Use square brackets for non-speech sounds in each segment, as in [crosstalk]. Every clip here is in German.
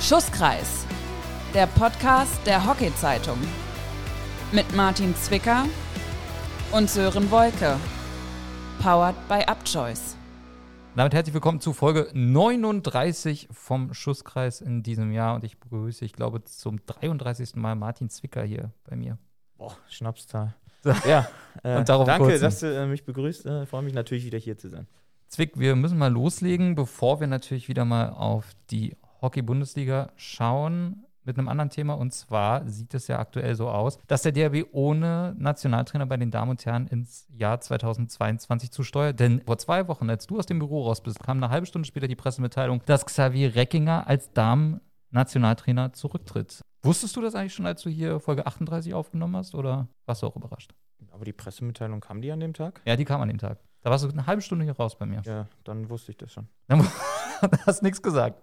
Schusskreis, der Podcast der Hockey-Zeitung. Mit Martin Zwicker und Sören Wolke. Powered by Upchoice. Damit herzlich willkommen zu Folge 39 vom Schusskreis in diesem Jahr. Und ich begrüße, ich glaube, zum 33. Mal Martin Zwicker hier bei mir. Boah, Schnapszahl. [laughs] Ja, äh, Und darauf danke, kurzen. dass du äh, mich begrüßt. Äh, freue mich natürlich wieder hier zu sein. Zwick, wir müssen mal loslegen, bevor wir natürlich wieder mal auf die Hockey-Bundesliga schauen mit einem anderen Thema. Und zwar sieht es ja aktuell so aus, dass der DRB ohne Nationaltrainer bei den Damen und Herren ins Jahr 2022 zusteuert. Denn vor zwei Wochen, als du aus dem Büro raus bist, kam eine halbe Stunde später die Pressemitteilung, dass Xavier Reckinger als Damen-Nationaltrainer zurücktritt. Wusstest du das eigentlich schon, als du hier Folge 38 aufgenommen hast oder warst du auch überrascht? Aber die Pressemitteilung kam die an dem Tag? Ja, die kam an dem Tag. Da warst du eine halbe Stunde hier raus bei mir. Ja, dann wusste ich das schon. Da [laughs] hast nichts gesagt.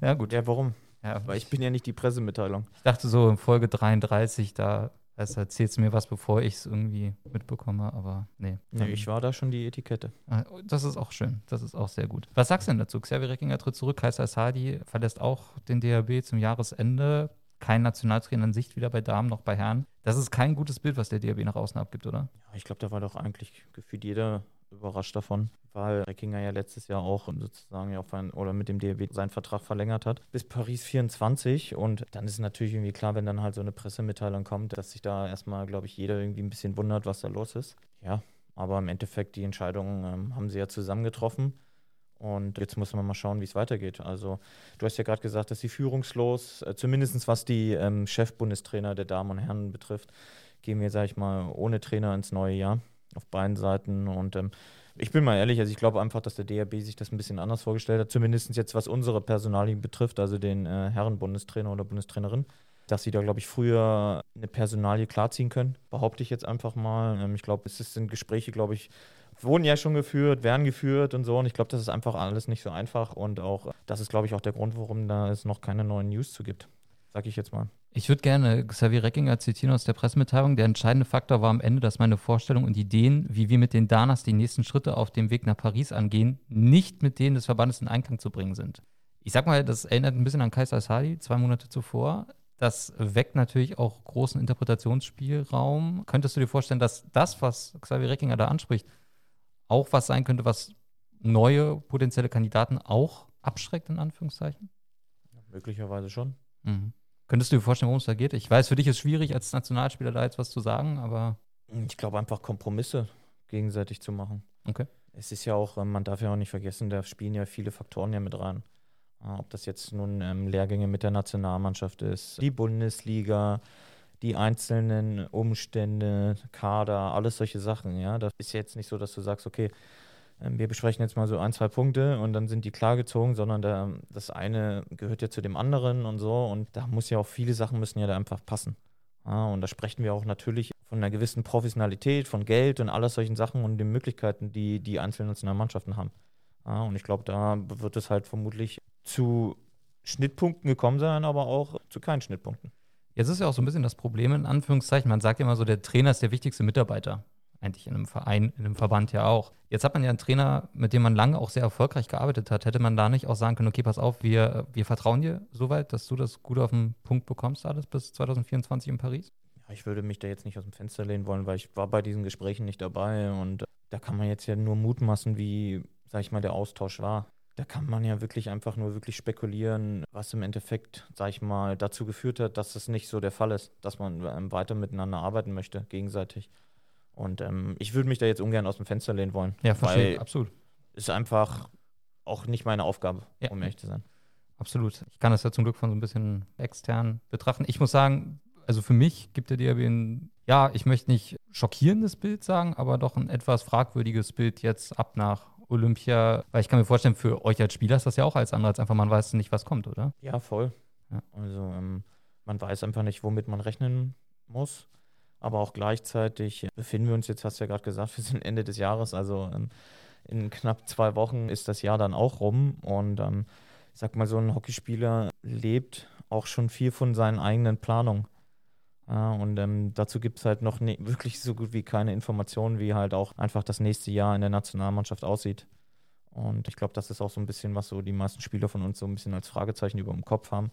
Ja, gut. Ja, warum? Ja, Weil ich bin ja nicht die Pressemitteilung. Ich dachte so in Folge 33, da weißt erzählst du mir was, bevor ich es irgendwie mitbekomme, aber nee. Nee, ich war da schon die Etikette. Ah, Das ist auch schön. Das ist auch sehr gut. Was sagst du denn dazu? Xavier Reckinger tritt zurück, Kaiser Sadi verlässt auch den DHB zum Jahresende. Kein Nationaltrainer in Sicht, weder bei Damen noch bei Herren. Das ist kein gutes Bild, was der DHB nach außen abgibt, oder? Ja, ich glaube, da war doch eigentlich gefühlt jeder überrascht davon, weil Reckinger ja letztes Jahr auch sozusagen ja auf ein, oder mit dem DRB seinen Vertrag verlängert hat bis Paris 24 und dann ist natürlich irgendwie klar, wenn dann halt so eine Pressemitteilung kommt, dass sich da erstmal, glaube ich, jeder irgendwie ein bisschen wundert, was da los ist. Ja, aber im Endeffekt die Entscheidung ähm, haben sie ja zusammen getroffen und jetzt muss man mal schauen, wie es weitergeht. Also du hast ja gerade gesagt, dass sie führungslos, äh, zumindest was die ähm, Chefbundestrainer der Damen und Herren betrifft, gehen wir, sage ich mal, ohne Trainer ins neue Jahr auf beiden Seiten. Und ähm, ich bin mal ehrlich, also ich glaube einfach, dass der DRB sich das ein bisschen anders vorgestellt hat, zumindest jetzt was unsere Personalien betrifft, also den äh, Herren-Bundestrainer oder Bundestrainerin, dass sie da, glaube ich, früher eine Personalie klarziehen können, behaupte ich jetzt einfach mal. Ähm, ich glaube, es sind Gespräche, glaube ich, wurden ja schon geführt, werden geführt und so. Und ich glaube, das ist einfach alles nicht so einfach. Und auch, das ist, glaube ich, auch der Grund, warum da es noch keine neuen News zu gibt. Sag ich jetzt mal. Ich würde gerne Xavier Reckinger zitieren aus der Pressemitteilung. Der entscheidende Faktor war am Ende, dass meine Vorstellung und Ideen, wie wir mit den Danas die nächsten Schritte auf dem Weg nach Paris angehen, nicht mit denen des Verbandes in Einklang zu bringen sind. Ich sag mal, das erinnert ein bisschen an Kaiser Sadi, zwei Monate zuvor. Das weckt natürlich auch großen Interpretationsspielraum. Könntest du dir vorstellen, dass das, was Xavier Reckinger da anspricht, auch was sein könnte, was neue potenzielle Kandidaten auch abschreckt, in Anführungszeichen? Möglicherweise schon. Mhm. Könntest du dir vorstellen, worum es da geht? Ich weiß, für dich ist es schwierig, als Nationalspieler da jetzt was zu sagen, aber Ich glaube einfach Kompromisse gegenseitig zu machen. okay. Es ist ja auch, ähm, man darf ja auch nicht vergessen, da spielen ja viele Faktoren ja mit rein. Äh, Ob das jetzt nun ähm, Lehrgänge mit der Nationalmannschaft ist, die Bundesliga, die einzelnen Umstände, Kader, alles solche Sachen, ja. Das ist jetzt nicht so, dass du sagst, okay, wir besprechen jetzt mal so ein, zwei Punkte und dann sind die klargezogen, sondern da, das eine gehört ja zu dem anderen und so und da muss ja auch viele Sachen müssen ja da einfach passen. Ja, und da sprechen wir auch natürlich von einer gewissen Professionalität, von Geld und alles solchen Sachen und den Möglichkeiten, die die einzelnen Nationalmannschaften haben. Ja, und ich glaube, da wird es halt vermutlich zu Schnittpunkten gekommen sein, aber auch zu keinen Schnittpunkten. Jetzt ist ja auch so ein bisschen das Problem, in Anführungszeichen, man sagt ja immer so, der Trainer ist der wichtigste Mitarbeiter. Eigentlich in einem Verein, in einem Verband ja auch. Jetzt hat man ja einen Trainer, mit dem man lange auch sehr erfolgreich gearbeitet hat. Hätte man da nicht auch sagen können, okay, pass auf, wir, wir vertrauen dir soweit, dass du das gut auf den Punkt bekommst, alles bis 2024 in Paris? Ja, ich würde mich da jetzt nicht aus dem Fenster lehnen wollen, weil ich war bei diesen Gesprächen nicht dabei und da kann man jetzt ja nur mutmaßen, wie, sag ich mal, der Austausch war. Da kann man ja wirklich einfach nur wirklich spekulieren, was im Endeffekt, sag ich mal, dazu geführt hat, dass es nicht so der Fall ist, dass man ähm, weiter miteinander arbeiten möchte, gegenseitig. Und ähm, ich würde mich da jetzt ungern aus dem Fenster lehnen wollen. Ja, verstehe, absolut. ist einfach auch nicht meine Aufgabe, Ja. um ehrlich zu sein. Absolut. Ich kann das ja zum Glück von so ein bisschen extern betrachten. Ich muss sagen, also für mich gibt der DRB ein, ja, ich möchte nicht schockierendes Bild sagen, aber doch ein etwas fragwürdiges Bild jetzt ab nach Olympia. Weil ich kann mir vorstellen, für euch als Spieler ist das ja auch als als einfach man weiß nicht, was kommt, oder? Ja, voll. Ja. Also ähm, man weiß einfach nicht, womit man rechnen muss. Aber auch gleichzeitig befinden wir uns jetzt, hast du ja gerade gesagt, [laughs] wir sind Ende des Jahres. Also ähm, in knapp zwei Wochen ist das Jahr dann auch rum. Und ähm, ich sag mal, so ein Hockeyspieler lebt auch schon viel von seinen eigenen Planungen. Ja, und ähm, dazu gibt es halt noch ne wirklich so gut wie keine Informationen, wie halt auch einfach das nächste Jahr in der Nationalmannschaft aussieht. Und ich glaube, das ist auch so ein bisschen, was so die meisten Spieler von uns so ein bisschen als Fragezeichen über dem Kopf haben.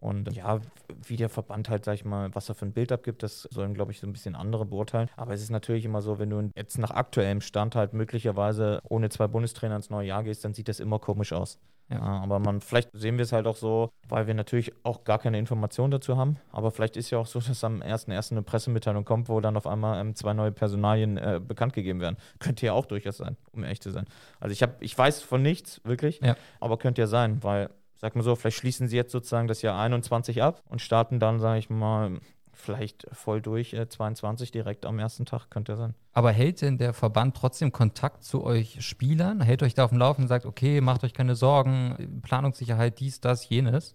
Und ja, wie der Verband halt, sag ich mal, was er für ein Bild abgibt, das sollen, glaube ich, so ein bisschen andere beurteilen. Aber es ist natürlich immer so, wenn du jetzt nach aktuellem Stand halt möglicherweise ohne zwei Bundestrainer ins neue Jahr gehst, dann sieht das immer komisch aus. Ja, aber man, vielleicht sehen wir es halt auch so, weil wir natürlich auch gar keine Informationen dazu haben. Aber vielleicht ist ja auch so, dass am 1.1. eine Pressemitteilung kommt, wo dann auf einmal ähm, zwei neue Personalien äh, bekannt gegeben werden. Könnte ja auch durchaus sein, um ehrlich zu sein. Also ich habe, ich weiß von nichts, wirklich, ja. aber könnte ja sein, weil sag mal so, vielleicht schließen sie jetzt sozusagen das Jahr 21 ab und starten dann, sage ich mal, vielleicht voll durch äh, 22 direkt am ersten Tag, könnte ja sein. Aber hält denn der Verband trotzdem Kontakt zu euch Spielern? Hält euch da auf dem Laufen und sagt, okay, macht euch keine Sorgen, Planungssicherheit, dies, das, jenes?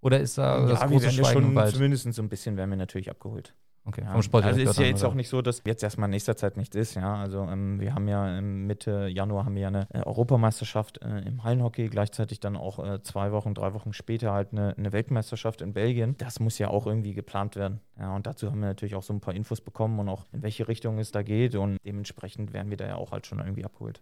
Oder ist da ja, das große wir werden Schweigen schon Zumindest so ein bisschen werden wir natürlich abgeholt. Okay, ja, vom Sport. Also ist ja jetzt auch nicht so, dass jetzt erstmal in nächster Zeit nichts ist. Ja, also ähm, wir haben ja Mitte Januar haben wir ja eine äh, Europameisterschaft äh, im Hallenhockey, gleichzeitig dann auch äh, zwei Wochen, drei Wochen später halt eine, eine, Weltmeisterschaft in Belgien. Das muss ja auch irgendwie geplant werden. Ja, und dazu haben wir natürlich auch so ein paar Infos bekommen und auch in welche Richtung es da geht und dementsprechend werden wir da ja auch halt schon irgendwie abgeholt.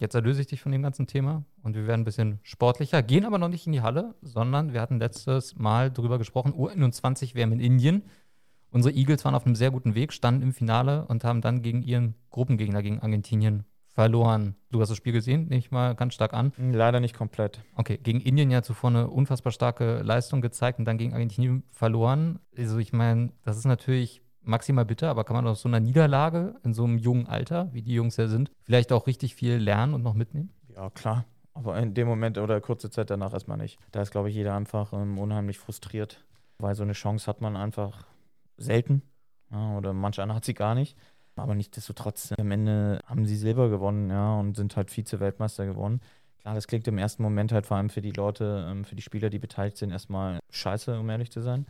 Jetzt erlöse ich dich von dem ganzen Thema und wir werden ein bisschen sportlicher, gehen aber noch nicht in die Halle, sondern wir hatten letztes Mal darüber gesprochen, U21 WM in Indien. Unsere Eagles waren auf einem sehr guten Weg, standen im Finale und haben dann gegen ihren Gruppengegner, gegen Argentinien, verloren. Du hast das Spiel gesehen, nehme ich mal ganz stark an. Leider nicht komplett. Okay, gegen Indien ja zuvor eine unfassbar starke Leistung gezeigt und dann gegen Argentinien verloren. Also ich meine, das ist natürlich maximal bitter, aber kann man aus so einer Niederlage in so einem jungen Alter, wie die Jungs ja sind, vielleicht auch richtig viel lernen und noch mitnehmen? Ja, klar. Aber in dem Moment oder kurze Zeit danach erstmal nicht. Da ist, glaube ich, jeder einfach ähm, unheimlich frustriert, weil so eine Chance hat man einfach selten. Ja, oder manch einer hat sie gar nicht. Aber nichtsdestotrotz, am Ende haben sie Silber gewonnen, ja, und sind halt Vize-Weltmeister geworden. Klar, das klingt im ersten Moment halt vor allem für die Leute, ähm, für die Spieler, die beteiligt sind, erstmal scheiße, um ehrlich zu sein.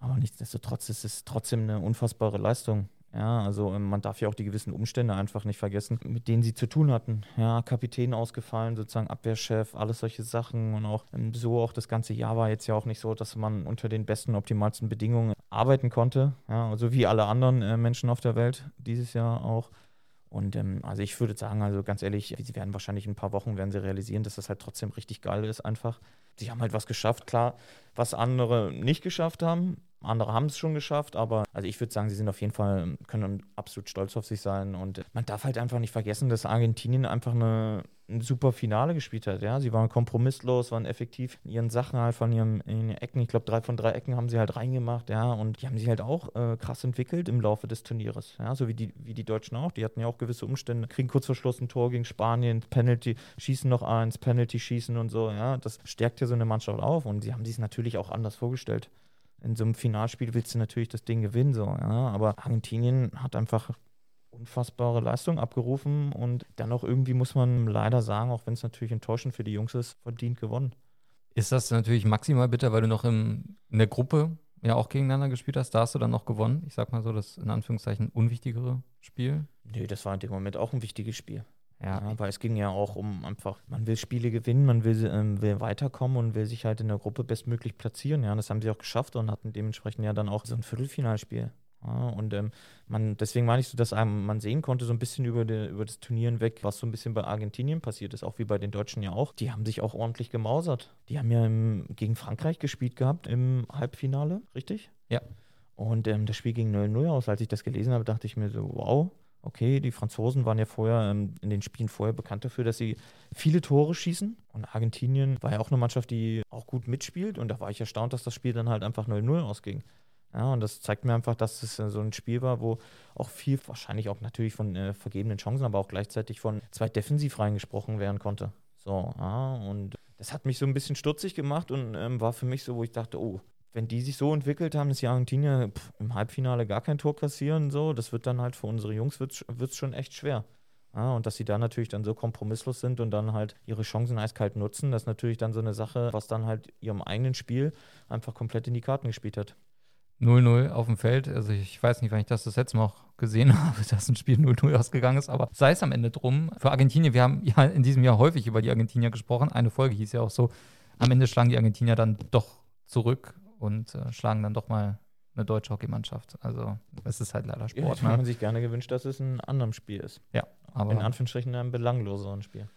Aber nichtsdestotrotz ist es trotzdem eine unfassbare Leistung. Ja, also ähm, man darf ja auch die gewissen Umstände einfach nicht vergessen, mit denen sie zu tun hatten. Ja, Kapitän ausgefallen, sozusagen Abwehrchef, alles solche Sachen und auch ähm, so auch das ganze Jahr war jetzt ja auch nicht so, dass man unter den besten, optimalsten Bedingungen arbeiten konnte. Ja, also wie alle anderen äh, Menschen auf der Welt dieses Jahr auch. Und ähm, also ich würde sagen, also ganz ehrlich, sie werden wahrscheinlich in ein paar Wochen werden sie realisieren, dass das halt trotzdem richtig geil ist einfach. Sie haben halt was geschafft, klar, was andere nicht geschafft haben. Andere haben es schon geschafft, aber also ich würde sagen, sie sind auf jeden Fall, können absolut stolz auf sich sein. Und man darf halt einfach nicht vergessen, dass Argentinien einfach eine, ein super Finale gespielt hat. Ja, sie waren kompromisslos, waren effektiv in ihren Sachen halt von ihren, ihren Ecken. Ich glaube, drei von drei Ecken haben sie halt reingemacht, ja, und die haben sich halt auch äh, krass entwickelt im Laufe des Turnieres. Ja, so wie die, wie die Deutschen auch. Die hatten ja auch gewisse Umstände, kriegen kurz vor Schluss ein Tor gegen Spanien, Penalty, schießen noch eins, Penalty schießen und so. Ja, das stärkt ja so eine Mannschaft auf und sie haben sich natürlich auch anders vorgestellt in so einem Finalspiel willst du natürlich das Ding gewinnen, so, ja. Aber Argentinien hat einfach unfassbare Leistung abgerufen und dann auch irgendwie muss man leider sagen, auch wenn es natürlich enttäuschend für die Jungs ist, verdient gewonnen. Ist das natürlich maximal bitter, weil du noch im, in der Gruppe ja auch gegeneinander gespielt hast, da hast du dann noch gewonnen. Ich sag mal so, das in Anführungszeichen unwichtigere Spiel. Nee, das war in dem Moment auch ein wichtiges Spiel. Ja, ja, weil es ging ja auch um einfach, man will Spiele gewinnen, man will, ähm, will weiterkommen und will sich halt in der Gruppe bestmöglich platzieren. Ja, das haben sie auch geschafft und hatten dementsprechend ja dann auch so ein Viertelfinalspiel. Ja, und ähm, man, deswegen meine ich so, dass man sehen konnte, so ein bisschen über, die, über das Turnier hinweg, was so ein bisschen bei Argentinien passiert ist, auch wie bei den Deutschen ja auch. Die haben sich auch ordentlich gemausert. Die haben ja im, gegen Frankreich gespielt gehabt im Halbfinale, richtig? Ja. Und ähm, das Spiel ging 0-0 aus. Als ich das gelesen habe, dachte ich mir so, wow, okay, die Franzosen waren ja vorher ähm, in den Spielen vorher bekannt dafür, dass sie viele Tore schießen. Und Argentinien war ja auch eine Mannschaft, die auch gut mitspielt. Und da war ich erstaunt, dass das Spiel dann halt einfach 0-0 ausging. Ja, und das zeigt mir einfach, dass es so ein Spiel war, wo auch viel, wahrscheinlich auch natürlich von äh, vergebenen Chancen, aber auch gleichzeitig von zwei Defensivreihen gesprochen werden konnte. So, ja, und das hat mich so ein bisschen stutzig gemacht und ähm, war für mich so, wo ich dachte, oh, wenn die sich so entwickelt haben, dass die Argentinier pff, im Halbfinale gar kein Tor kassieren, so, das wird dann halt für unsere Jungs wird es schon echt schwer. Ja, und dass sie da natürlich dann so kompromisslos sind und dann halt ihre Chancen eiskalt nutzen, das ist natürlich dann so eine Sache, was dann halt ihrem eigenen Spiel einfach komplett in die Karten gespielt hat. 0-0 auf dem Feld. Also ich weiß nicht, wann ich das das letzte Mal gesehen [laughs] habe, dass ein Spiel 0-0 ausgegangen ist, aber sei es am Ende drum. Für Argentinien, wir haben [laughs] ja in diesem Jahr häufig über die Argentinier gesprochen. Eine Folge hieß ja auch so, am Ende schlagen die Argentinier dann doch zurück und äh, schlagen dann doch mal eine deutsche Hockeymannschaft. Also es ist halt leider Sport. Ja, ne? man sich gerne gewünscht, dass es ein anderes Spiel ist. Ja, aber in Anführungsstrichen ein belangloseren Spiel.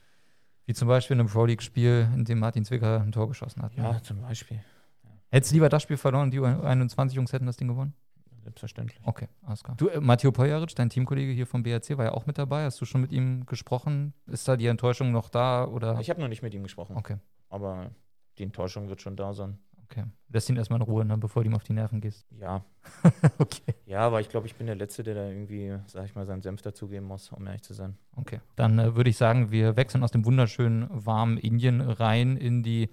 Wie zum Beispiel in einem Pro League-Spiel, in dem Martin Zwicker ein Tor geschossen hat. Ja, ne? zum Beispiel. Hättest du lieber das Spiel verloren und die 21 Jungs hätten das Ding gewonnen? Selbstverständlich. Okay, alles klar. Du, äh, Matteo Pojaric, dein Teamkollege hier vom BRC, war ja auch mit dabei. Hast du schon mit ihm gesprochen? Ist da die Enttäuschung noch da? Oder? Ich habe noch nicht mit ihm gesprochen, Okay, aber die Enttäuschung wird schon da sein. okay. Lässt ihn erstmal in Ruhe, ne, bevor du ihm auf die Nerven gehst. Ja, [laughs] okay. ja, aber ich glaube, ich bin der Letzte, der da irgendwie, sag ich mal, seinen Senf dazugeben muss, um ehrlich zu sein. Okay. Dann äh, würde ich sagen, wir wechseln aus dem wunderschönen warmen Indien rein in die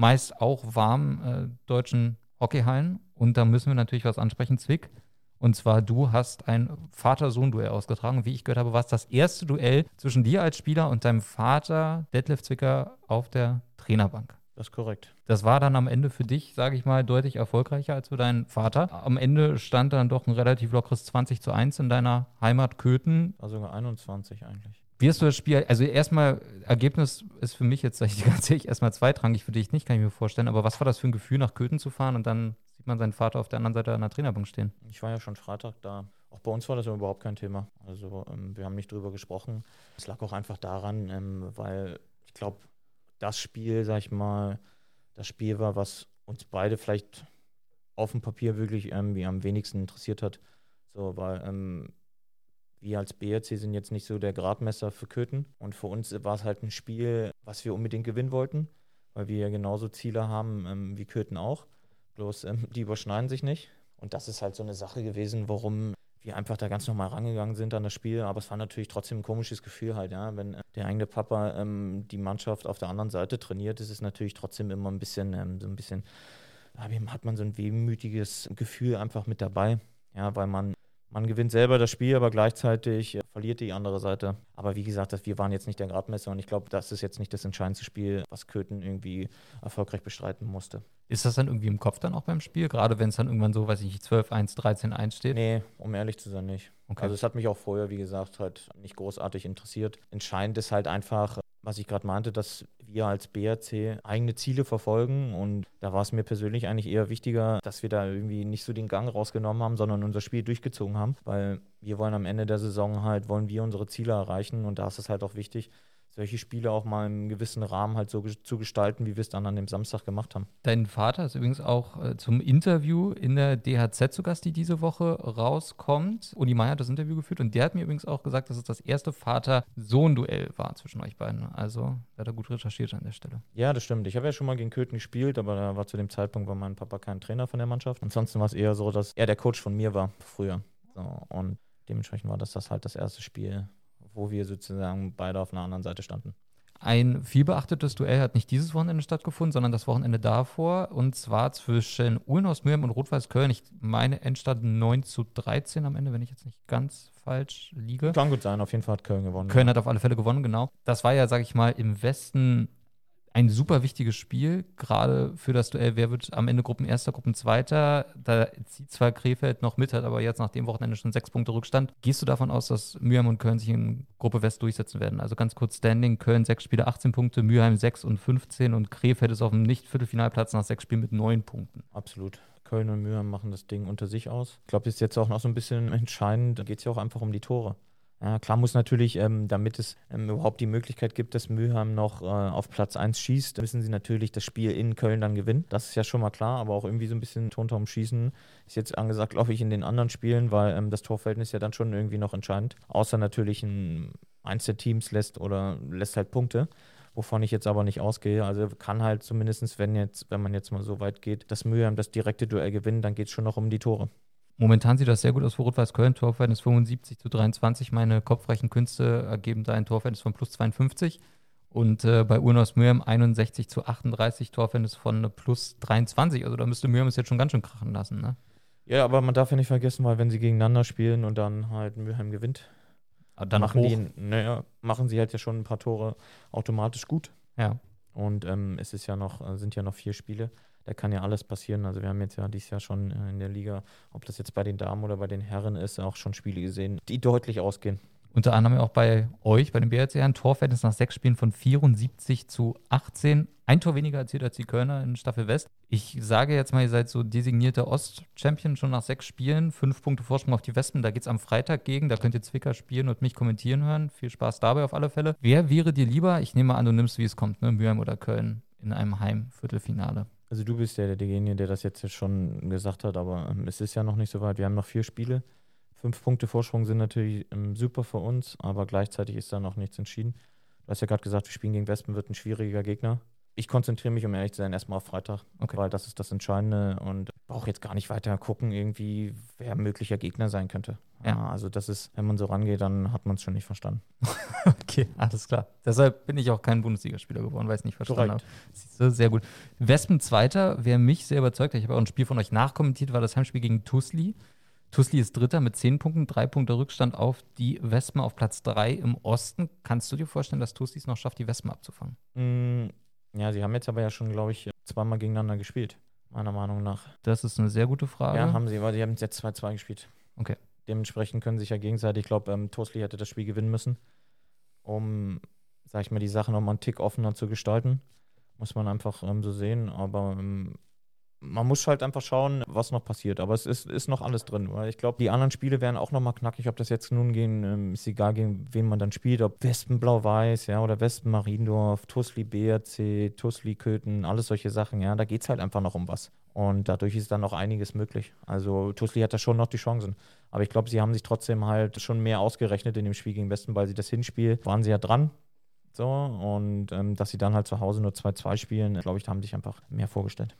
meist auch warmen äh, deutschen Hockeyhallen. Und da müssen wir natürlich was ansprechen, Zwick. Und zwar, du hast ein Vater-Sohn-Duell ausgetragen. Wie ich gehört habe, war es das erste Duell zwischen dir als Spieler und deinem Vater, Detlef Zwicker, auf der Trainerbank. Das ist korrekt. Das war dann am Ende für dich, sage ich mal, deutlich erfolgreicher als für deinen Vater. Am Ende stand dann doch ein relativ lockeres 20 zu 1 in deiner Heimat Köthen. Sogar 21 eigentlich. Wie hast du das Spiel, also erstmal, Ergebnis ist für mich jetzt, sag ich dir ganz ehrlich, erstmal zweitrangig, für dich nicht, kann ich mir vorstellen. Aber was war das für ein Gefühl, nach Köthen zu fahren und dann sieht man seinen Vater auf der anderen Seite an der Trainerbank stehen? Ich war ja schon Freitag da. Auch bei uns war das überhaupt kein Thema. Also ähm, wir haben nicht drüber gesprochen. Es lag auch einfach daran, ähm, weil ich glaube, das Spiel, sag ich mal, das Spiel war, was uns beide vielleicht auf dem Papier wirklich irgendwie am wenigsten interessiert hat. So, weil ähm, wir als BRC sind jetzt nicht so der Gradmesser für Köthen. Und für uns war es halt ein Spiel, was wir unbedingt gewinnen wollten, weil wir ja genauso Ziele haben ähm, wie Köthen auch. Bloß ähm, [laughs] die überschneiden sich nicht. Und das ist halt so eine Sache gewesen, warum wir einfach da ganz normal rangegangen sind an das Spiel. Aber es war natürlich trotzdem ein komisches Gefühl halt, ja. Wenn äh, der eigene Papa ähm, die Mannschaft auf der anderen Seite trainiert, ist es natürlich trotzdem immer ein bisschen, ähm, so ein bisschen, hat man so ein wehmütiges Gefühl einfach mit dabei. Ja, weil man, man gewinnt selber das Spiel, aber gleichzeitig äh, verliert die andere Seite. Aber wie gesagt, wir waren jetzt nicht der Gradmesser und ich glaube, das ist jetzt nicht das entscheidendste Spiel, was Köthen irgendwie erfolgreich bestreiten musste. Ist das dann irgendwie im Kopf dann auch beim Spiel? Gerade wenn es dann irgendwann so, weiß ich nicht, 12, 1, 13, 1 steht? Nee, um ehrlich zu sein, nicht. Okay. Also es hat mich auch vorher, wie gesagt, halt nicht großartig interessiert. Entscheidend ist halt einfach, was ich gerade meinte, dass wir als BRC eigene Ziele verfolgen. Und da war es mir persönlich eigentlich eher wichtiger, dass wir da irgendwie nicht so den Gang rausgenommen haben, sondern unser Spiel durchgezogen haben, weil wir wollen am Ende der Saison halt, wollen wir unsere Ziele erreichen. Und da ist es halt auch wichtig, solche Spiele auch mal im gewissen Rahmen halt so zu gestalten, wie wir es dann an dem Samstag gemacht haben. Dein Vater ist übrigens auch äh, zum Interview in der DHZ zu Gast, die diese Woche rauskommt. Uli Meier hat das Interview geführt und der hat mir übrigens auch gesagt, dass es das erste Vater-Sohn-Duell war zwischen euch beiden. Also hat er gut recherchiert an der Stelle. Ja, das stimmt. Ich habe ja schon mal gegen Köthen gespielt, aber da war zu dem Zeitpunkt war mein Papa kein Trainer von der Mannschaft. Ansonsten war es eher so, dass er der Coach von mir war früher. So, und dementsprechend war das, das halt das erste Spiel, wo wir sozusagen beide auf einer anderen Seite standen. Ein vielbeachtetes Duell hat nicht dieses Wochenende stattgefunden, sondern das Wochenende davor. Und zwar zwischen Ulnhaus Mülheim und Rot-Weiß Köln. Ich meine Endstand 9 zu 13 am Ende, wenn ich jetzt nicht ganz falsch liege. Kann gut sein, auf jeden Fall hat Köln gewonnen. Köln hat auf alle Fälle gewonnen, genau. Das war ja, sag ich mal, im Westen ein super wichtiges Spiel, gerade für das Duell, wer wird am Ende Gruppenerster, Gruppenzweiter. Da zieht zwar Krefeld noch mit, hat aber jetzt nach dem Wochenende schon sechs Punkte Rückstand. Gehst du davon aus, dass Mülheim und Köln sich in Gruppe West durchsetzen werden? Also ganz kurz Standing, Köln sechs Spiele, 18 Punkte, Mülheim 6 und 15 und Krefeld ist auf dem Nicht-Viertelfinalplatz nach sechs Spielen mit neun Punkten. Absolut. Köln und Mülheim machen das Ding unter sich aus. Ich glaube, das ist jetzt auch noch so ein bisschen entscheidend. Da geht es ja auch einfach um die Tore. Ja, klar muss natürlich, ähm, damit es ähm, überhaupt die Möglichkeit gibt, dass Mülheim noch äh, auf Platz 1 schießt, müssen sie natürlich das Spiel in Köln dann gewinnen. Das ist ja schon mal klar, aber auch irgendwie so ein bisschen Tontaum schießen ist jetzt angesagt, glaube ich, in den anderen Spielen, weil ähm, das Torverhältnis ja dann schon irgendwie noch entscheidend. Außer natürlich ein, eins der Teams lässt oder lässt halt Punkte. Wovon ich jetzt aber nicht ausgehe. Also kann halt zumindest, wenn jetzt, wenn man jetzt mal so weit geht, dass Mülheim das direkte Duell gewinnt, dann geht es schon noch um die Tore. Momentan sieht das sehr gut aus für Rot-Weiß Köln. Torverhältnis 75 zu 23. Meine kopfreichen Künste ergeben da ein Torverhältnis von plus 52. Und äh, bei Urnos Mürm 61 zu 38 Torverhältnis von plus 23. Also da müsste Mürm es jetzt schon ganz schön krachen lassen. Ne? Ja, aber man darf ja nicht vergessen, weil wenn sie gegeneinander spielen und dann halt Mülheim gewinnt, Aber Dann machen, hoch. die, naja, machen sie halt ja schon ein paar Tore automatisch gut. Ja. Und ähm, es ist ja noch, äh, sind ja noch vier Spiele. Da kann ja alles passieren. Also wir haben jetzt ja dieses Jahr schon äh, in der Liga, ob das jetzt bei den Damen oder bei den Herren ist, auch schon Spiele gesehen, die deutlich ausgehen. Unter anderem auch bei euch, bei den BRC, ein Torverhältnis nach sechs Spielen von 74 zu 18. Ein Tor weniger erzielt als die Kölner in Staffel West. Ich sage jetzt mal, ihr seid so designierter Ost-Champion schon nach sechs Spielen. Fünf Punkte Vorsprung auf die Wespen. Da geht es am Freitag gegen. Da könnt ihr Zwicker spielen und mich kommentieren hören. Viel Spaß dabei auf alle Fälle. Wer wäre dir lieber? Ich nehme an, du nimmst, wie es kommt, ne? Mülheim oder Köln in einem Heimviertelfinale. Also du bist ja derjenige, der das jetzt schon gesagt hat, aber ähm, es ist ja noch nicht so weit. Wir haben noch vier Spiele. Fünf Punkte Vorsprung sind natürlich ähm, super für uns, aber gleichzeitig ist da noch nichts entschieden. Du hast ja gerade gesagt, wir spielen gegen Wespen, wird ein schwieriger Gegner. Ich konzentriere mich, um ehrlich zu sein, erstmal auf Freitag, okay. weil das ist das Entscheidende und brauche jetzt gar nicht weiter gucken, irgendwie, wer möglicher Gegner sein könnte. Ja. also das ist, wenn man so rangeht, dann hat man es schon nicht verstanden. [laughs] okay, alles klar. Deshalb bin ich auch kein Bundesligaspieler geworden, weil ich es nicht verstanden habe. Sehr gut. Wespen Zweiter, wer mich sehr überzeugt hat, ich habe auch ein Spiel von euch nachkommentiert, war das Heimspiel gegen Tusli. Tusli ist Dritter mit 10 Punkten, drei Punkte Rückstand auf die Wespen auf Platz 3 im Osten. Kannst du dir vorstellen, dass Tusli es noch schafft, die Wespen abzufangen? Mm, ja, sie haben jetzt aber ja schon, glaube ich, zweimal gegeneinander gespielt, meiner Meinung nach. Das ist eine sehr gute Frage. Ja, haben sie, weil sie haben jetzt 2-2 gespielt. Okay. Dementsprechend können sich ja gegenseitig, ich glaube, ähm, Tusli hätte das Spiel gewinnen müssen, um, sag ich mal, die Sache nochmal einen Tick offener zu gestalten. Muss man einfach ähm, so sehen. Aber ähm, man muss halt einfach schauen, was noch passiert. Aber es ist, ist noch alles drin. Weil ich glaube, die anderen Spiele werden auch nochmal knackig. Ob das jetzt nun gehen, ähm, ist egal, gegen wen man dann spielt. Ob Wespen Blau-Weiß, ja, oder Wespen Mariendorf, Tusli BRC, Tusli Köthen, alles solche Sachen, ja. Da geht es halt einfach noch um was. Und dadurch ist dann noch einiges möglich. Also Tusli hat da schon noch die Chancen. Aber ich glaube, sie haben sich trotzdem halt schon mehr ausgerechnet in dem Spiel gegen Westen, weil sie das Hinspiel waren sie ja dran. So, und ähm, dass sie dann halt zu Hause nur 2-2 spielen, glaube ich, da haben sich einfach mehr vorgestellt.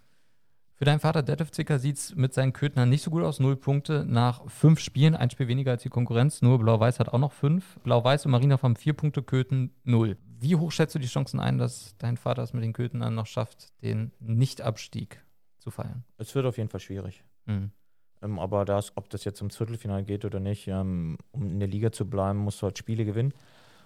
Für deinen Vater Detlef Zicker sieht es mit seinen Köthnern nicht so gut aus. Null Punkte nach fünf Spielen, ein Spiel weniger als die Konkurrenz. Nur Blau-Weiß hat auch noch fünf. Blau-Weiß und Marina haben vier Punkte, Köthen null. Wie hoch schätzt du die Chancen ein, dass dein Vater es mit den Köthnern noch schafft, den Nichtabstieg zu feiern? Es wird auf jeden Fall schwierig. Mhm. Ähm, aber das, ob das jetzt ums Viertelfinale geht oder nicht, ähm, um in der Liga zu bleiben, musst du halt Spiele gewinnen.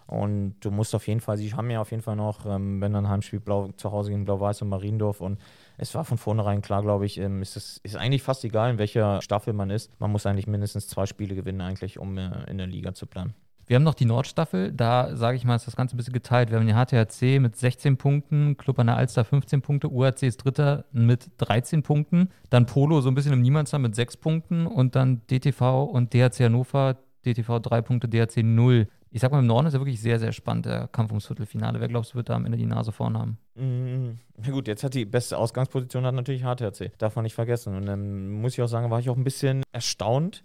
Und du musst auf jeden Fall, sie haben ja auf jeden Fall noch, ähm, wenn dann Heimspiel Blau, zu Hause gegen Blau-Weiß und Mariendorf. Und es war von vornherein klar, glaube ich, ähm, ist es ist eigentlich fast egal, in welcher Staffel man ist. Man muss eigentlich mindestens zwei Spiele gewinnen, eigentlich, um äh, in der Liga zu bleiben. Wir haben noch die Nordstaffel, da sage ich mal, ist das Ganze ein bisschen geteilt. Wir haben den HTHC mit 16 Punkten, Club an der Alster 15 Punkte, UAC ist Dritter mit 13 Punkten, dann Polo so ein bisschen im Niemandsland mit 6 Punkten und dann DTV und DHC Hannover, DTV 3 Punkte, DHC 0 ich sag mal, im Norden ist ja wirklich sehr, sehr spannend, der Kampf ums Viertelfinale. Wer glaubst du, wird da am Ende die Nase vorn haben? Mhm. Na gut, jetzt hat die beste Ausgangsposition hat natürlich HTRC. Darf man nicht vergessen. Und dann muss ich auch sagen, war ich auch ein bisschen erstaunt,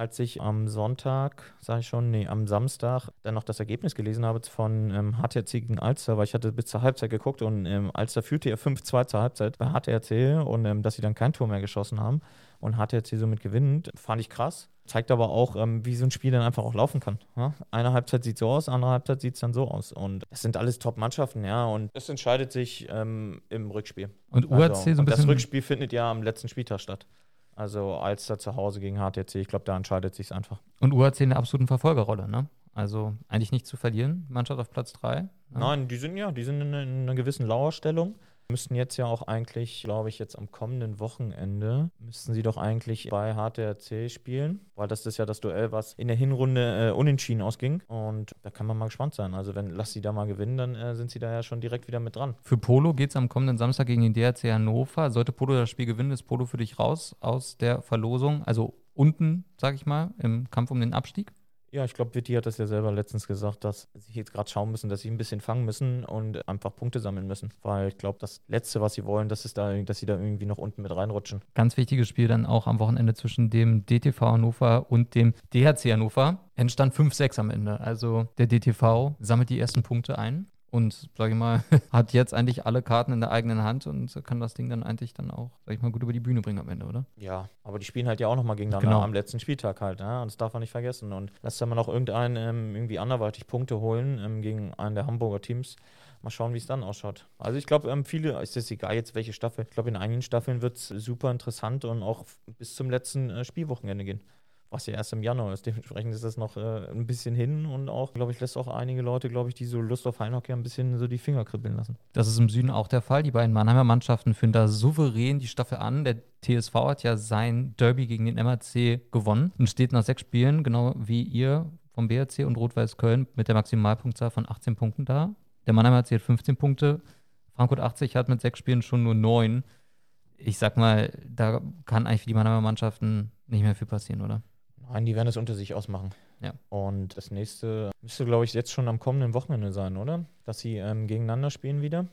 als ich am Sonntag, sage ich schon, nee, am Samstag dann noch das Ergebnis gelesen habe von ähm, HTRC gegen Alster, weil ich hatte bis zur Halbzeit geguckt und ähm, Alster führte ja 5-2 zur Halbzeit bei HTRC und ähm, dass sie dann kein Tor mehr geschossen haben und HTRC somit gewinnt, fand ich krass. Zeigt aber auch, ähm, wie so ein Spiel dann einfach auch laufen kann. Ja? Eine Halbzeit sieht so aus, andere Halbzeit sieht es dann so aus. Und es sind alles Top-Mannschaften, ja. Und es entscheidet sich ähm, im Rückspiel. Und UAC also, so ein bisschen. Das Rückspiel findet ja am letzten Spieltag statt. Also Alster zu Hause gegen HTC, ich glaube, da entscheidet sich einfach. Und UAC in der absoluten Verfolgerrolle, ne? Also eigentlich nicht zu verlieren, Mannschaft auf Platz 3. Ne? Nein, die sind ja, die sind in, in einer gewissen Lauerstellung. Müssten jetzt ja auch eigentlich, glaube ich, jetzt am kommenden Wochenende, müssten sie doch eigentlich bei HTRC spielen, weil das ist ja das Duell, was in der Hinrunde äh, unentschieden ausging. Und da kann man mal gespannt sein. Also, wenn lass sie da mal gewinnen, dann äh, sind sie da ja schon direkt wieder mit dran. Für Polo geht es am kommenden Samstag gegen den DRC Hannover. Sollte Polo das Spiel gewinnen, ist Polo für dich raus aus der Verlosung. Also unten, sag ich mal, im Kampf um den Abstieg. Ja, ich glaube, Vitti hat das ja selber letztens gesagt, dass sie jetzt gerade schauen müssen, dass sie ein bisschen fangen müssen und einfach Punkte sammeln müssen. Weil ich glaube, das Letzte, was sie wollen, das ist da, dass sie da irgendwie noch unten mit reinrutschen. Ganz wichtiges Spiel dann auch am Wochenende zwischen dem DTV Hannover und dem DHC Hannover. Entstand 5-6 am Ende. Also der DTV sammelt die ersten Punkte ein und, sag ich mal, [laughs] hat jetzt eigentlich alle Karten in der eigenen Hand und kann das Ding dann eigentlich dann auch, sag ich mal, gut über die Bühne bringen am Ende, oder? Ja, aber die spielen halt ja auch nochmal gegeneinander genau. am letzten Spieltag halt, ja? und das darf man nicht vergessen. Und lass ja mal noch irgendeinen ähm, irgendwie anderweitig Punkte holen ähm, gegen einen der Hamburger Teams. Mal schauen, wie es dann ausschaut. Also ich glaube, ähm, viele, ist es egal jetzt welche Staffel, ich glaube, in einigen Staffeln wird es super interessant und auch bis zum letzten äh, Spielwochenende gehen was ja erst im Januar ist. Dementsprechend ist das noch äh, ein bisschen hin und auch, glaube ich, lässt auch einige Leute, glaube ich, die so Lust auf Heimhockey ein bisschen so die Finger kribbeln lassen. Das ist im Süden auch der Fall. Die beiden Mannheimer Mannschaften führen da souverän die Staffel an. Der TSV hat ja sein Derby gegen den MRC gewonnen und steht nach sechs Spielen, genau wie ihr, vom BRC und Rot-Weiß Köln mit der Maximalpunktzahl von 18 Punkten da. Der Mannheim hat jetzt 15 Punkte. Frankfurt 80 hat mit sechs Spielen schon nur neun. Ich sag mal, da kann eigentlich für die Mannheimer Mannschaften nicht mehr viel passieren, oder? Nein, die werden es unter sich ausmachen. Ja. Und das nächste müsste, glaube ich, jetzt schon am kommenden Wochenende sein, oder? Dass sie ähm, gegeneinander spielen wieder.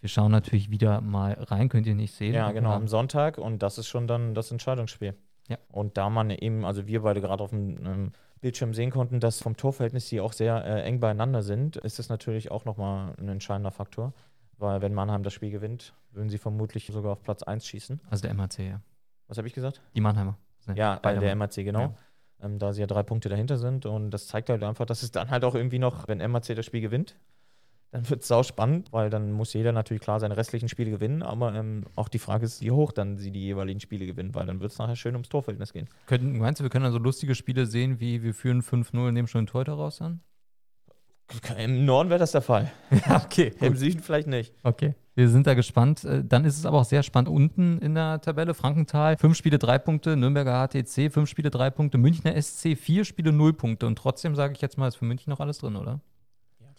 Wir schauen natürlich wieder mal rein, könnt ihr nicht sehen. Ja, genau, am Sonntag und das ist schon dann das Entscheidungsspiel. Ja. Und da man eben, also wir beide gerade auf dem ähm, Bildschirm sehen konnten, dass vom Torverhältnis die auch sehr äh, eng beieinander sind, ist das natürlich auch nochmal ein entscheidender Faktor. Weil wenn Mannheim das Spiel gewinnt, würden sie vermutlich sogar auf Platz 1 schießen. Also der MAC, ja. Was habe ich gesagt? Die Mannheimer. Ja, bei der MAC, genau. Ja. Ähm, da sie ja drei Punkte dahinter sind. Und das zeigt halt einfach, dass es dann halt auch irgendwie noch, wenn MAC das Spiel gewinnt, dann wird es sau spannend, weil dann muss jeder natürlich klar seine restlichen Spiele gewinnen, aber ähm, auch die Frage ist, wie hoch dann sie die jeweiligen Spiele gewinnen, weil dann wird es nachher schön ums Torverhältnis gehen. Können, meinst du, wir können also lustige Spiele sehen, wie wir führen 5-0 und nehmen schon einen Torhüter raus dann? Im Norden wäre das der Fall. [laughs] Okay. Im Süden vielleicht nicht. Okay. Wir sind da gespannt. Äh, dann ist es aber auch sehr spannend unten in der Tabelle. Frankenthal, fünf Spiele, drei Punkte. Nürnberger HTC, fünf Spiele, drei Punkte. Münchner SC, vier Spiele, null Punkte. Und trotzdem sage ich jetzt mal, ist für München noch alles drin, oder?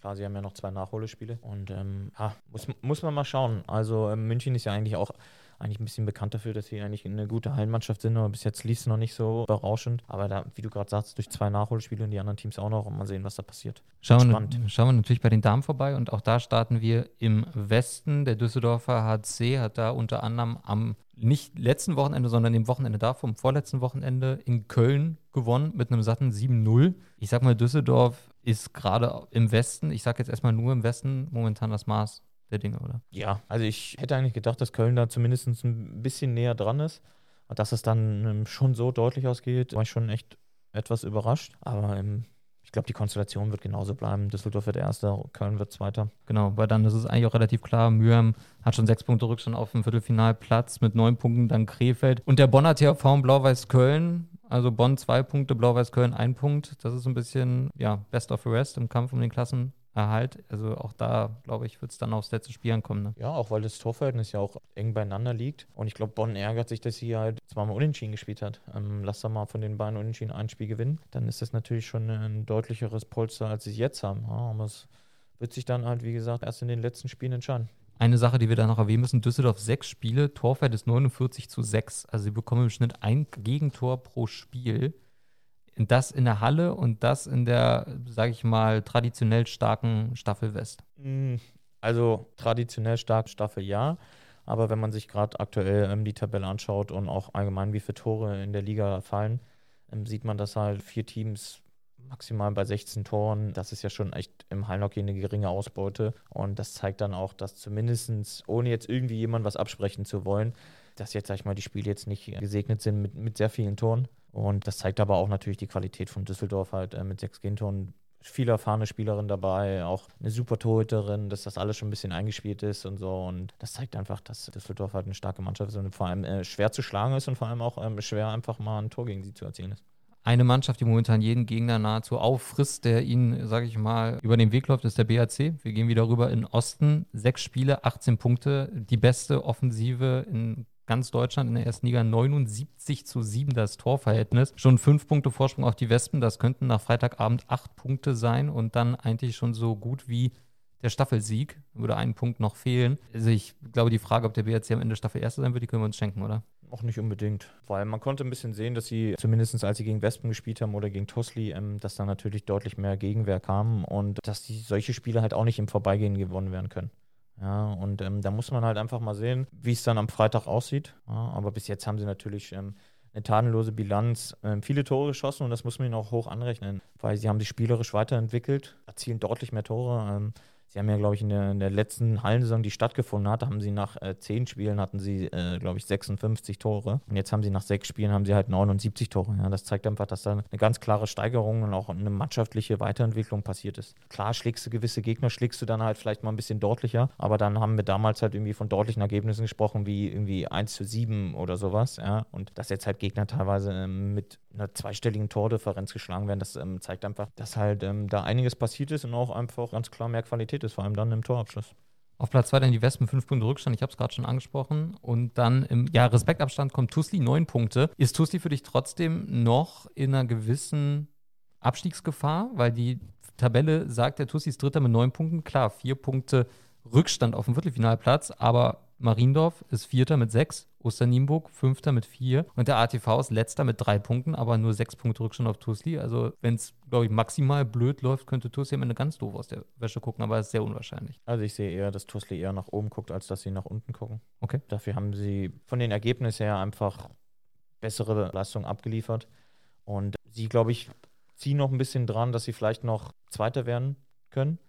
Klar, sie haben ja noch zwei Nachholespiele und ähm, ja, muss, muss man mal schauen. Also ähm, München ist ja eigentlich auch eigentlich ein bisschen bekannt dafür, dass sie eigentlich eine gute Hallenmannschaft sind, aber bis jetzt lief es noch nicht so berauschend. Aber da, wie du gerade sagst, durch zwei Nachholspiele und die anderen Teams auch noch und mal sehen, was da passiert. Schauen wir, schauen wir natürlich bei den Damen vorbei und auch da starten wir im Westen. Der Düsseldorfer HC hat da unter anderem am nicht letzten Wochenende, sondern dem Wochenende davor, vom vorletzten Wochenende in Köln gewonnen mit einem satten 7-0. Ich sag mal, Düsseldorf ist gerade im Westen, ich sag jetzt erstmal nur im Westen, momentan das Maß der Dinge, oder? Ja, also ich hätte eigentlich gedacht, dass Köln da zumindest ein bisschen näher dran ist. Und dass es dann ähm, schon so deutlich ausgeht, war ich schon echt etwas überrascht. Aber ähm, ich glaube, die Konstellation wird genauso bleiben. Düsseldorf wird Erster, Köln wird Zweiter. Genau, weil dann ist es eigentlich auch relativ klar. Mürm hat schon sechs Punkte Rückstand auf dem Viertelfinalplatz mit neun Punkten, dann Krefeld. Und der Bonner TV und Blau-Weiß Köln also Bonn zwei Punkte, Blau-Weiß Köln ein Punkt. Das ist ein bisschen, ja, best of the rest im Kampf um den Klassenerhalt. Also auch da, glaube ich, wird es dann aufs letzte Spiel ankommen. Ne? Ja, auch weil das Torverhältnis ja auch eng beieinander liegt. Und ich glaube, Bonn ärgert sich, dass sie halt zweimal unentschieden gespielt hat. Ähm, lass da mal von den beiden unentschieden ein Spiel gewinnen. Dann ist das natürlich schon ein deutlicheres Polster, als sie es jetzt haben. Ja, aber es wird sich dann halt, wie gesagt, erst in den letzten Spielen entscheiden. Eine Sache, die wir da noch erwähnen müssen: Düsseldorf sechs Spiele, Torwert ist 49 zu 6. Also sie bekommen im Schnitt ein Gegentor pro Spiel. Das in der Halle und das in der, sage ich mal, traditionell starken Staffel West. Mm, also traditionell stark Staffel ja. Aber wenn man sich gerade aktuell ähm, die Tabelle anschaut und auch allgemein, wie viele Tore in der Liga fallen, ähm, sieht man, dass halt vier Teams maximal bei 16 Toren. Das ist ja schon echt im Hallenhockey eine geringe Ausbeute. Und das zeigt dann auch, dass zumindest, ohne jetzt irgendwie jemand was absprechen zu wollen, dass jetzt, sag ich mal, die Spiele jetzt nicht gesegnet sind mit, mit sehr vielen Toren. Und das zeigt aber auch natürlich die Qualität von Düsseldorf halt äh, mit sechs Gegentoren. Viele erfahrene Spielerin dabei, auch eine super Torhüterin, dass das alles schon ein bisschen eingespielt ist und so. Und das zeigt einfach, dass Düsseldorf halt eine starke Mannschaft ist und vor allem äh, schwer zu schlagen ist und vor allem auch ähm, schwer einfach mal ein Tor gegen sie zu erzielen ist eine Mannschaft, die momentan jeden Gegner nahezu auffrisst, der ihn, sage ich mal, über den Weg läuft, ist der BAC. Wir gehen wieder rüber in Osten. Sechs Spiele, 18 Punkte. Die beste Offensive in ganz Deutschland in der ersten Liga 79 zu 7 das Torverhältnis. Schon fünf Punkte Vorsprung auf die Wespen. Das könnten nach Freitagabend acht Punkte sein und dann eigentlich schon so gut wie der Staffelsieg. Würde ein Punkt noch fehlen. Also ich glaube, die Frage, ob der BRC am Ende Staffel Erster sein wird, die können wir uns schenken, oder? Auch nicht unbedingt, weil man konnte ein bisschen sehen, dass sie zumindest als sie gegen Wespen gespielt haben oder gegen Tosli, ähm, dass da natürlich deutlich mehr Gegenwehr kam und dass die solche Spiele halt auch nicht im Vorbeigehen gewonnen werden können. Ja, und ähm, da muss man halt einfach mal sehen, wie es dann am Freitag aussieht. Ja, aber bis jetzt haben sie natürlich ähm, eine tadellose Bilanz, ähm, viele Tore geschossen und das muss man ihnen auch hoch anrechnen, weil sie haben sich spielerisch weiterentwickelt, erzielen deutlich mehr Tore. Ähm, Sie haben ja, glaube ich, in der, in der, letzten Hallensaison, die stattgefunden hat, haben sie nach äh, zehn Spielen hatten sie, äh, glaube ich, 56 Tore. Und jetzt haben sie nach sechs Spielen haben sie halt 79 Tore. Ja, das zeigt einfach, dass da eine ganz klare Steigerung und auch eine mannschaftliche Weiterentwicklung passiert ist. Klar, schlägst du gewisse Gegner, schlägst du dann halt vielleicht mal ein bisschen deutlicher, aber dann haben wir damals halt irgendwie von deutlichen Ergebnissen gesprochen, wie irgendwie 1 zu 7 oder sowas. Ja, und dass jetzt halt Gegner teilweise ähm, mit einer zweistelligen Tordifferenz geschlagen werden, das ähm, zeigt einfach, dass halt ähm, da einiges passiert ist und auch einfach ganz klar mehr Qualität ist, ist, vor allem dann im Torabschluss. Auf Platz 2 dann die Wespen, 5 Punkte Rückstand, ich habe es gerade schon angesprochen. Und dann im ja, Respektabstand kommt Tusli, 9 Punkte. Ist Tusli für dich trotzdem noch in einer gewissen Abstiegsgefahr? Weil die Tabelle sagt, der Tusli ist Dritter mit 9 Punkten. Klar, 4 Punkte Rückstand auf dem Viertelfinalplatz, aber Mariendorf ist Vierter mit 6 Osternimburg Fünfter mit vier und der ATV ist Letzter mit drei Punkten, aber nur sechs Punkte Rückstand auf Tusli. Also wenn es, glaube ich, maximal blöd läuft, könnte Tusli am Ende ganz doof aus der Wäsche gucken, aber ist sehr unwahrscheinlich. Also ich sehe eher, dass Tusli eher nach oben guckt, als dass sie nach unten gucken. Okay. Dafür haben sie von den Ergebnissen her einfach bessere Leistung abgeliefert und sie, glaube ich, ziehen noch ein bisschen dran, dass sie vielleicht noch Zweiter werden können.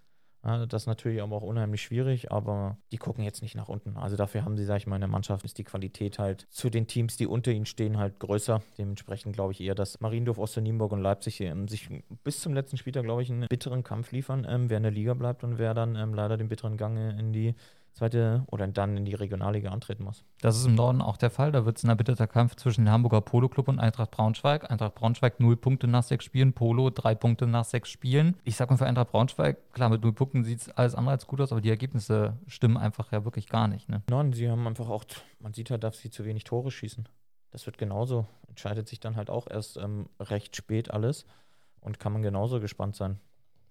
Das ist natürlich aber auch unheimlich schwierig, aber die gucken jetzt nicht nach unten. Also dafür haben sie, sage ich mal, in der Mannschaft ist die Qualität halt zu den Teams, die unter ihnen stehen, halt größer. Dementsprechend glaube ich eher, dass Mariendorf, Osternienburg und Leipzig ähm, sich bis zum letzten Spieltag, glaube ich, einen bitteren Kampf liefern, ähm, wer in der Liga bleibt und wer dann ähm, leider den bitteren Gang in die zweite oder dann in die Regionalliga antreten muss. Das ist im Norden auch der Fall. Da wird es ein erbitterter Kampf zwischen dem Hamburger Polo Club und Eintracht Braunschweig. Eintracht Braunschweig null Punkte nach sechs Spielen, Polo drei Punkte nach sechs Spielen. Ich sag mal für Eintracht Braunschweig, klar, mit null Punkten sieht es alles andere als gut aus, aber die Ergebnisse stimmen einfach ja wirklich gar nicht. Ne? Nein, sie haben einfach auch, man sieht halt, dass sie zu wenig Tore schießen. Das wird genauso. Entscheidet sich dann halt auch erst ähm, recht spät alles und kann man genauso gespannt sein.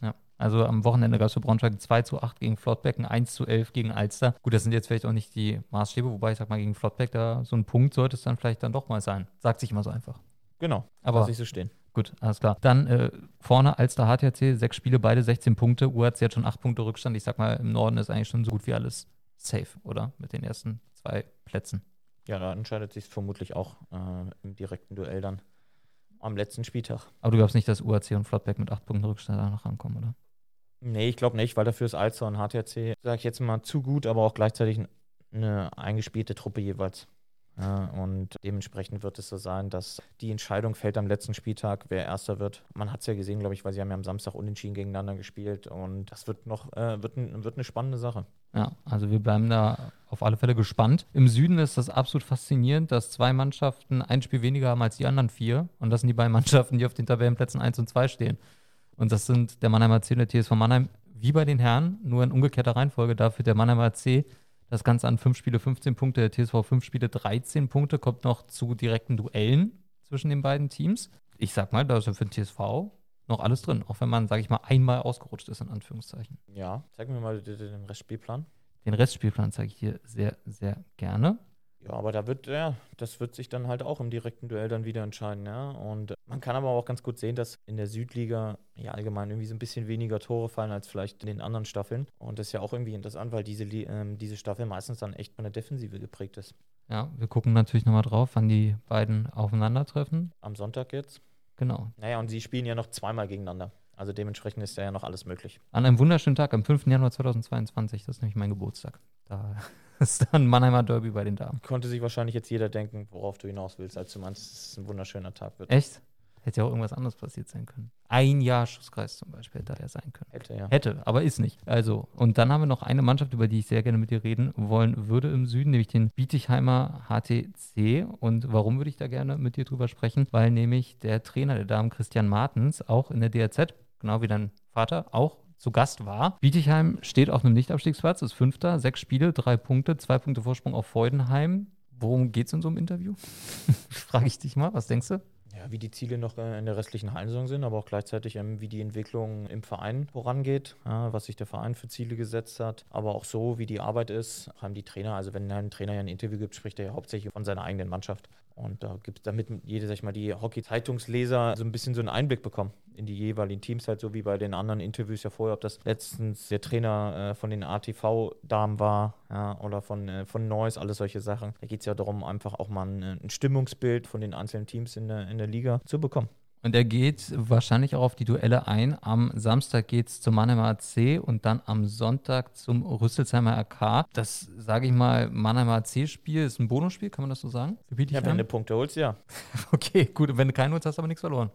Ja. Also am Wochenende gab es für Braunschweig 2 zu 8 gegen Flottbecken, 1 zu 11 gegen Alster. Gut, das sind jetzt vielleicht auch nicht die Maßstäbe, wobei ich sag mal, gegen Flottbeck da so ein Punkt sollte es dann vielleicht dann doch mal sein. Sagt sich immer so einfach. Genau, Aber lass ich so stehen. gut, alles klar. Dann äh, vorne Alster HTC, sechs Spiele, beide 16 Punkte. UHC hat schon 8 Punkte Rückstand. Ich sag mal, im Norden ist eigentlich schon so gut wie alles safe, oder? Mit den ersten zwei Plätzen. Ja, da entscheidet sich vermutlich auch äh, im direkten Duell dann am letzten Spieltag. Aber du glaubst nicht, dass UHC und Flottbeck mit 8 Punkten Rückstand da noch rankommen, oder? Nee, ich glaube nicht, weil dafür ist Alster und HTC, sage ich jetzt mal, zu gut, aber auch gleichzeitig eine eingespielte Truppe jeweils. Ja, und dementsprechend wird es so sein, dass die Entscheidung fällt am letzten Spieltag, wer Erster wird. Man hat es ja gesehen, glaube ich, weil sie haben ja am Samstag unentschieden gegeneinander gespielt und das wird noch äh, wird, wird eine spannende Sache. Ja, also wir bleiben da auf alle Fälle gespannt. Im Süden ist das absolut faszinierend, dass zwei Mannschaften ein Spiel weniger haben als die anderen vier. Und das sind die beiden [laughs] Mannschaften, die auf den Tabellenplätzen 1 und 2 stehen. Und das sind der Mannheimer AC und der TSV Mannheim, wie bei den Herren, nur in umgekehrter Reihenfolge. Dafür der Mannheimer AC das Ganze an fünf Spiele 15 Punkte, der TSV fünf Spiele 13 Punkte, kommt noch zu direkten Duellen zwischen den beiden Teams. Ich sag mal, da ist ja für den TSV noch alles drin, auch wenn man, sage ich mal, einmal ausgerutscht ist, in Anführungszeichen. Ja, zeig mir mal den Restspielplan. Den Restspielplan zeige ich hier sehr, sehr gerne. Ja, aber da wird, ja, das wird sich dann halt auch im direkten Duell dann wieder entscheiden, ja. Und äh, man kann aber auch ganz gut sehen, dass in der Südliga ja allgemein irgendwie so ein bisschen weniger Tore fallen als vielleicht in den anderen Staffeln. Und das ist ja auch irgendwie interessant, weil diese, ähm, diese Staffel meistens dann echt von der Defensive geprägt ist. Ja, wir gucken natürlich nochmal drauf, wann die beiden aufeinandertreffen. Am Sonntag jetzt. Genau. Naja, und sie spielen ja noch zweimal gegeneinander. Also dementsprechend ist ja noch alles möglich. An einem wunderschönen Tag, am 5. Januar 2022, das ist nämlich mein Geburtstag. Da [laughs] ist dann Mannheimer Derby bei den Damen. Konnte sich wahrscheinlich jetzt jeder denken, worauf du hinaus willst, als du meinst, dass es ein wunderschöner Tag wird. Echt? Hätte ja auch irgendwas anderes passiert sein können. Ein Jahr Schusskreis zum Beispiel hätte da ja sein können. Hätte, ja. Hätte, aber ist nicht. Also, und dann haben wir noch eine Mannschaft, über die ich sehr gerne mit dir reden wollen würde im Süden, nämlich den Bietigheimer HTC. Und warum würde ich da gerne mit dir drüber sprechen? Weil nämlich der Trainer der Damen, Christian Martens, auch in der DRZ, genau wie dein Vater, auch zu Gast war. Bietigheim steht auf einem Nichtabstiegsplatz, ist Fünfter, sechs Spiele, drei Punkte, zwei Punkte Vorsprung auf Feudenheim. Worum geht es in so einem Interview? [laughs] Frage ich dich mal, was denkst du? Ja, wie die Ziele noch äh, in der restlichen Hallensaison sind, aber auch gleichzeitig, ähm, wie die Entwicklung im Verein vorangeht, ja, was sich der Verein für Ziele gesetzt hat, aber auch so, wie die Arbeit ist, haben die Trainer, also wenn ein Trainer ja ein Interview gibt, spricht er ja hauptsächlich von seiner eigenen Mannschaft. Und da gibt es damit jede, sag ich mal, die Hockey-Zeitungsleser so ein bisschen so einen Einblick bekommen in die jeweiligen Teams, halt so wie bei den anderen Interviews ja vorher, ob das letztens der Trainer äh, von den ATV-Damen war ja, oder von, äh, von Neuss, alles solche Sachen. Da geht es ja darum, einfach auch mal ein, ein Stimmungsbild von den einzelnen Teams in der, in der Liga zu bekommen. Und er geht wahrscheinlich auch auf die Duelle ein. Am Samstag geht es zum Mannheimer AC und dann am Sonntag zum Rüsselsheimer RK. Das, sage ich mal, Mannheimer AC-Spiel ist ein Bonusspiel, kann man das so sagen? Ja, wenn du Punkte holst, ja. [laughs] Okay, gut. Und wenn du keinen holst, hast du aber nichts verloren.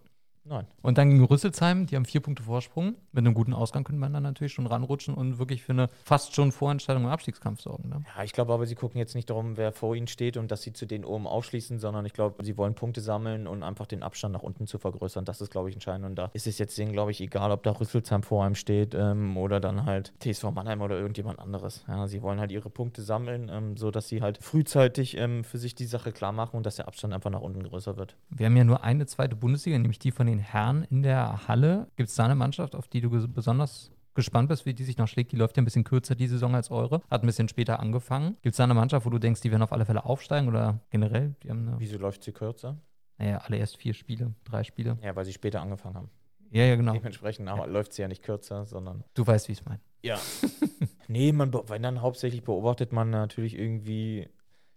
Nein. Und dann gegen Rüsselsheim, die haben vier Punkte Vorsprung. Mit einem guten Ausgang könnte man dann natürlich schon ranrutschen und wirklich für eine fast schon Vorentscheidung im Abstiegskampf sorgen. Ne? Ja, ich glaube aber, sie gucken jetzt nicht darum, wer vor ihnen steht und dass sie zu denen oben aufschließen, sondern ich glaube, sie wollen Punkte sammeln und einfach den Abstand nach unten zu vergrößern. Das ist, glaube ich, entscheidend. Und da ist es jetzt denen, glaube ich, egal, ob da Rüsselsheim vor einem steht ähm, oder dann halt TSV Mannheim oder irgendjemand anderes. Ja, sie wollen halt ihre Punkte sammeln, ähm, so dass sie halt frühzeitig ähm, für sich die Sache klar machen und dass der Abstand einfach nach unten größer wird. Wir haben ja nur eine zweite Bundesliga, nämlich die von den Herren in der Halle. Gibt es da eine Mannschaft, auf die du besonders gespannt bist, wie die sich noch schlägt? Die läuft ja ein bisschen kürzer die Saison als eure. Hat ein bisschen später angefangen. Gibt es da eine Mannschaft, wo du denkst, die werden auf alle Fälle aufsteigen oder generell? Die haben Wieso läuft sie kürzer? Naja, alle erst vier Spiele, drei Spiele. Ja, weil sie später angefangen haben. Ja, ja, genau. Dementsprechend ja. läuft sie ja nicht kürzer, sondern. Du weißt, wie ich es meine. Ja. [laughs] nee, man, wenn dann hauptsächlich beobachtet man natürlich irgendwie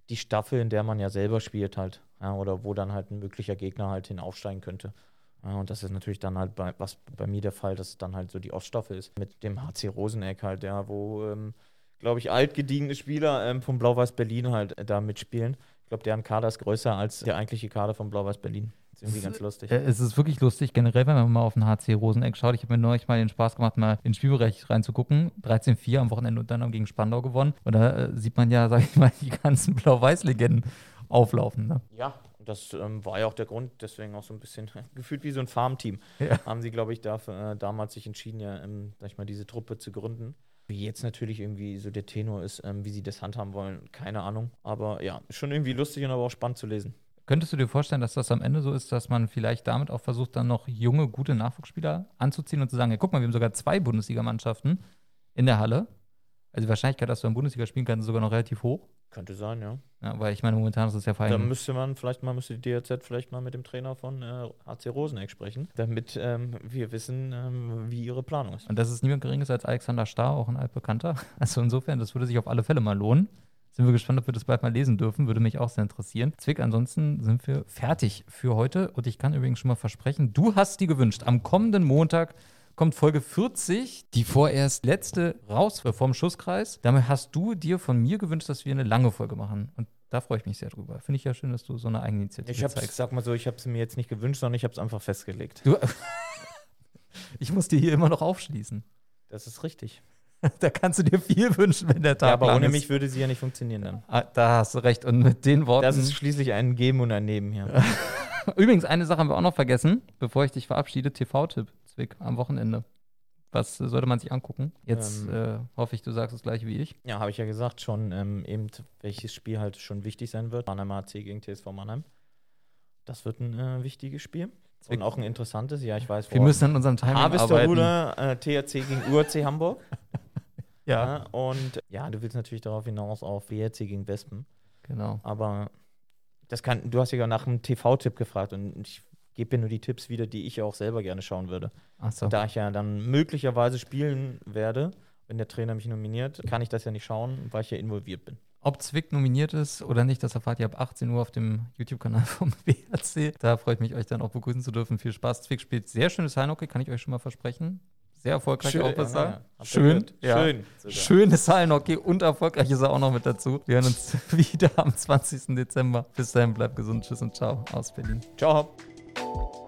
die Staffel, in der man ja selber spielt halt. Ja, oder wo dann halt ein möglicher Gegner halt hin aufsteigen könnte. Ja, und das ist natürlich dann halt bei, was bei mir der Fall, dass es dann halt so die Oststaffel ist. Mit dem HC Roseneck halt, ja, wo, ähm, glaube ich, altgediegene Spieler ähm, von Blau-Weiß Berlin halt äh, da mitspielen. Ich glaube, deren Kader ist größer als der eigentliche Kader von Blau-Weiß Berlin. Ist irgendwie ganz lustig. Äh, es ist wirklich lustig, generell, wenn man mal auf den HC Roseneck schaut. Ich habe mir neulich mal den Spaß gemacht, mal ins Spielbereich reinzugucken. 13-4 am Wochenende und dann gegen Spandau gewonnen. Und da äh, sieht man ja, [laughs] sag ich mal, die ganzen Blau-Weiß-Legenden auflaufen. Ne? Ja, das ähm, war ja auch der Grund, deswegen auch so ein bisschen [laughs] gefühlt wie so ein Farmteam. Ja. Haben sie, glaube ich, dafür, äh, damals sich entschieden, ja, ähm, sag ich mal, diese Truppe zu gründen. Wie jetzt natürlich irgendwie so der Tenor ist, ähm, wie sie das handhaben wollen, keine Ahnung. Aber ja, schon irgendwie lustig und aber auch spannend zu lesen. Könntest du dir vorstellen, dass das am Ende so ist, dass man vielleicht damit auch versucht, dann noch junge, gute Nachwuchsspieler anzuziehen und zu sagen, ja, guck mal, wir haben sogar zwei Bundesligamannschaften in der Halle. Also die Wahrscheinlichkeit, dass du in Bundesliga spielen kannst, ist sogar noch relativ hoch. Könnte sein, ja. Ja, weil ich meine, momentan ist es ja vor allem. Da müsste man vielleicht mal, müsste die DRZ vielleicht mal mit dem Trainer von äh, AC Roseneck sprechen, damit ähm, wir wissen, ähm, wie ihre Planung ist. Und das ist niemand Geringes als Alexander Starr, auch ein altbekannter. [laughs] Also insofern, das würde sich auf alle Fälle mal lohnen. Sind wir gespannt, ob wir das bald mal lesen dürfen. Würde mich auch sehr interessieren. Zwick, ansonsten sind wir fertig für heute. Und ich kann übrigens schon mal versprechen, du hast die gewünscht. Am kommenden Montag kommt Folge 40, die vorerst letzte raus vom Schusskreis. Damit hast du dir von mir gewünscht, dass wir eine lange Folge machen. Und da freue ich mich sehr drüber. Finde ich ja schön, dass du so eine eigene Initiative ich hab's, zeigst. Sag mal so, ich habe es mir jetzt nicht gewünscht, sondern ich habe es einfach festgelegt. Du, [laughs] ich muss dir hier immer noch aufschließen. Das ist richtig. [laughs] da kannst du dir viel wünschen, wenn der Tag Ja, aber ohne ist. mich würde sie ja nicht funktionieren dann. Ah, da hast du recht. Und mit den Worten. Das ist schließlich ein Geben und ein Nehmen hier. [laughs] Übrigens, eine Sache haben wir auch noch vergessen, bevor ich dich verabschiede: TV-Tipp, Zwick, am Wochenende. Was sollte man sich angucken? Jetzt ähm, äh, hoffe ich, du sagst das gleiche wie ich. Ja, habe ich ja gesagt schon, ähm, eben welches Spiel halt schon wichtig sein wird. Mannheim AC gegen TSV Mannheim. Das wird ein äh, wichtiges Spiel. Und auch ein interessantes, ja, ich weiß. Wir müssen an unserem Timing arbeiten. äh, THC gegen URC Hamburg. [laughs] ja. ja. Und ja, du willst natürlich darauf hinaus auf WRC gegen Wespen. Genau. Aber das kann, du hast ja nach einem TV-Tipp gefragt und ich gebe mir nur die Tipps wieder, die ich auch selber gerne schauen würde. Ach so. Da ich ja dann möglicherweise spielen werde, wenn der Trainer mich nominiert, kann ich das ja nicht schauen, weil ich ja involviert bin. Ob Zwick nominiert ist oder nicht, das erfahrt ihr ab 18 Uhr auf dem YouTube-Kanal [laughs] vom BRC. Da freut mich, euch dann auch begrüßen zu dürfen. Viel Spaß. Zwick spielt sehr schönes Hallenhockey, kann ich euch schon mal versprechen. Sehr erfolgreich Schön, auch was ja, Schön, ja. Schön. Sogar. Schönes Hallenhockey und erfolgreich ist er auch noch mit dazu. Wir hören uns [laughs] wieder am 20. Dezember. Bis dahin, bleibt gesund. Tschüss und ciao aus Berlin. Ciao. you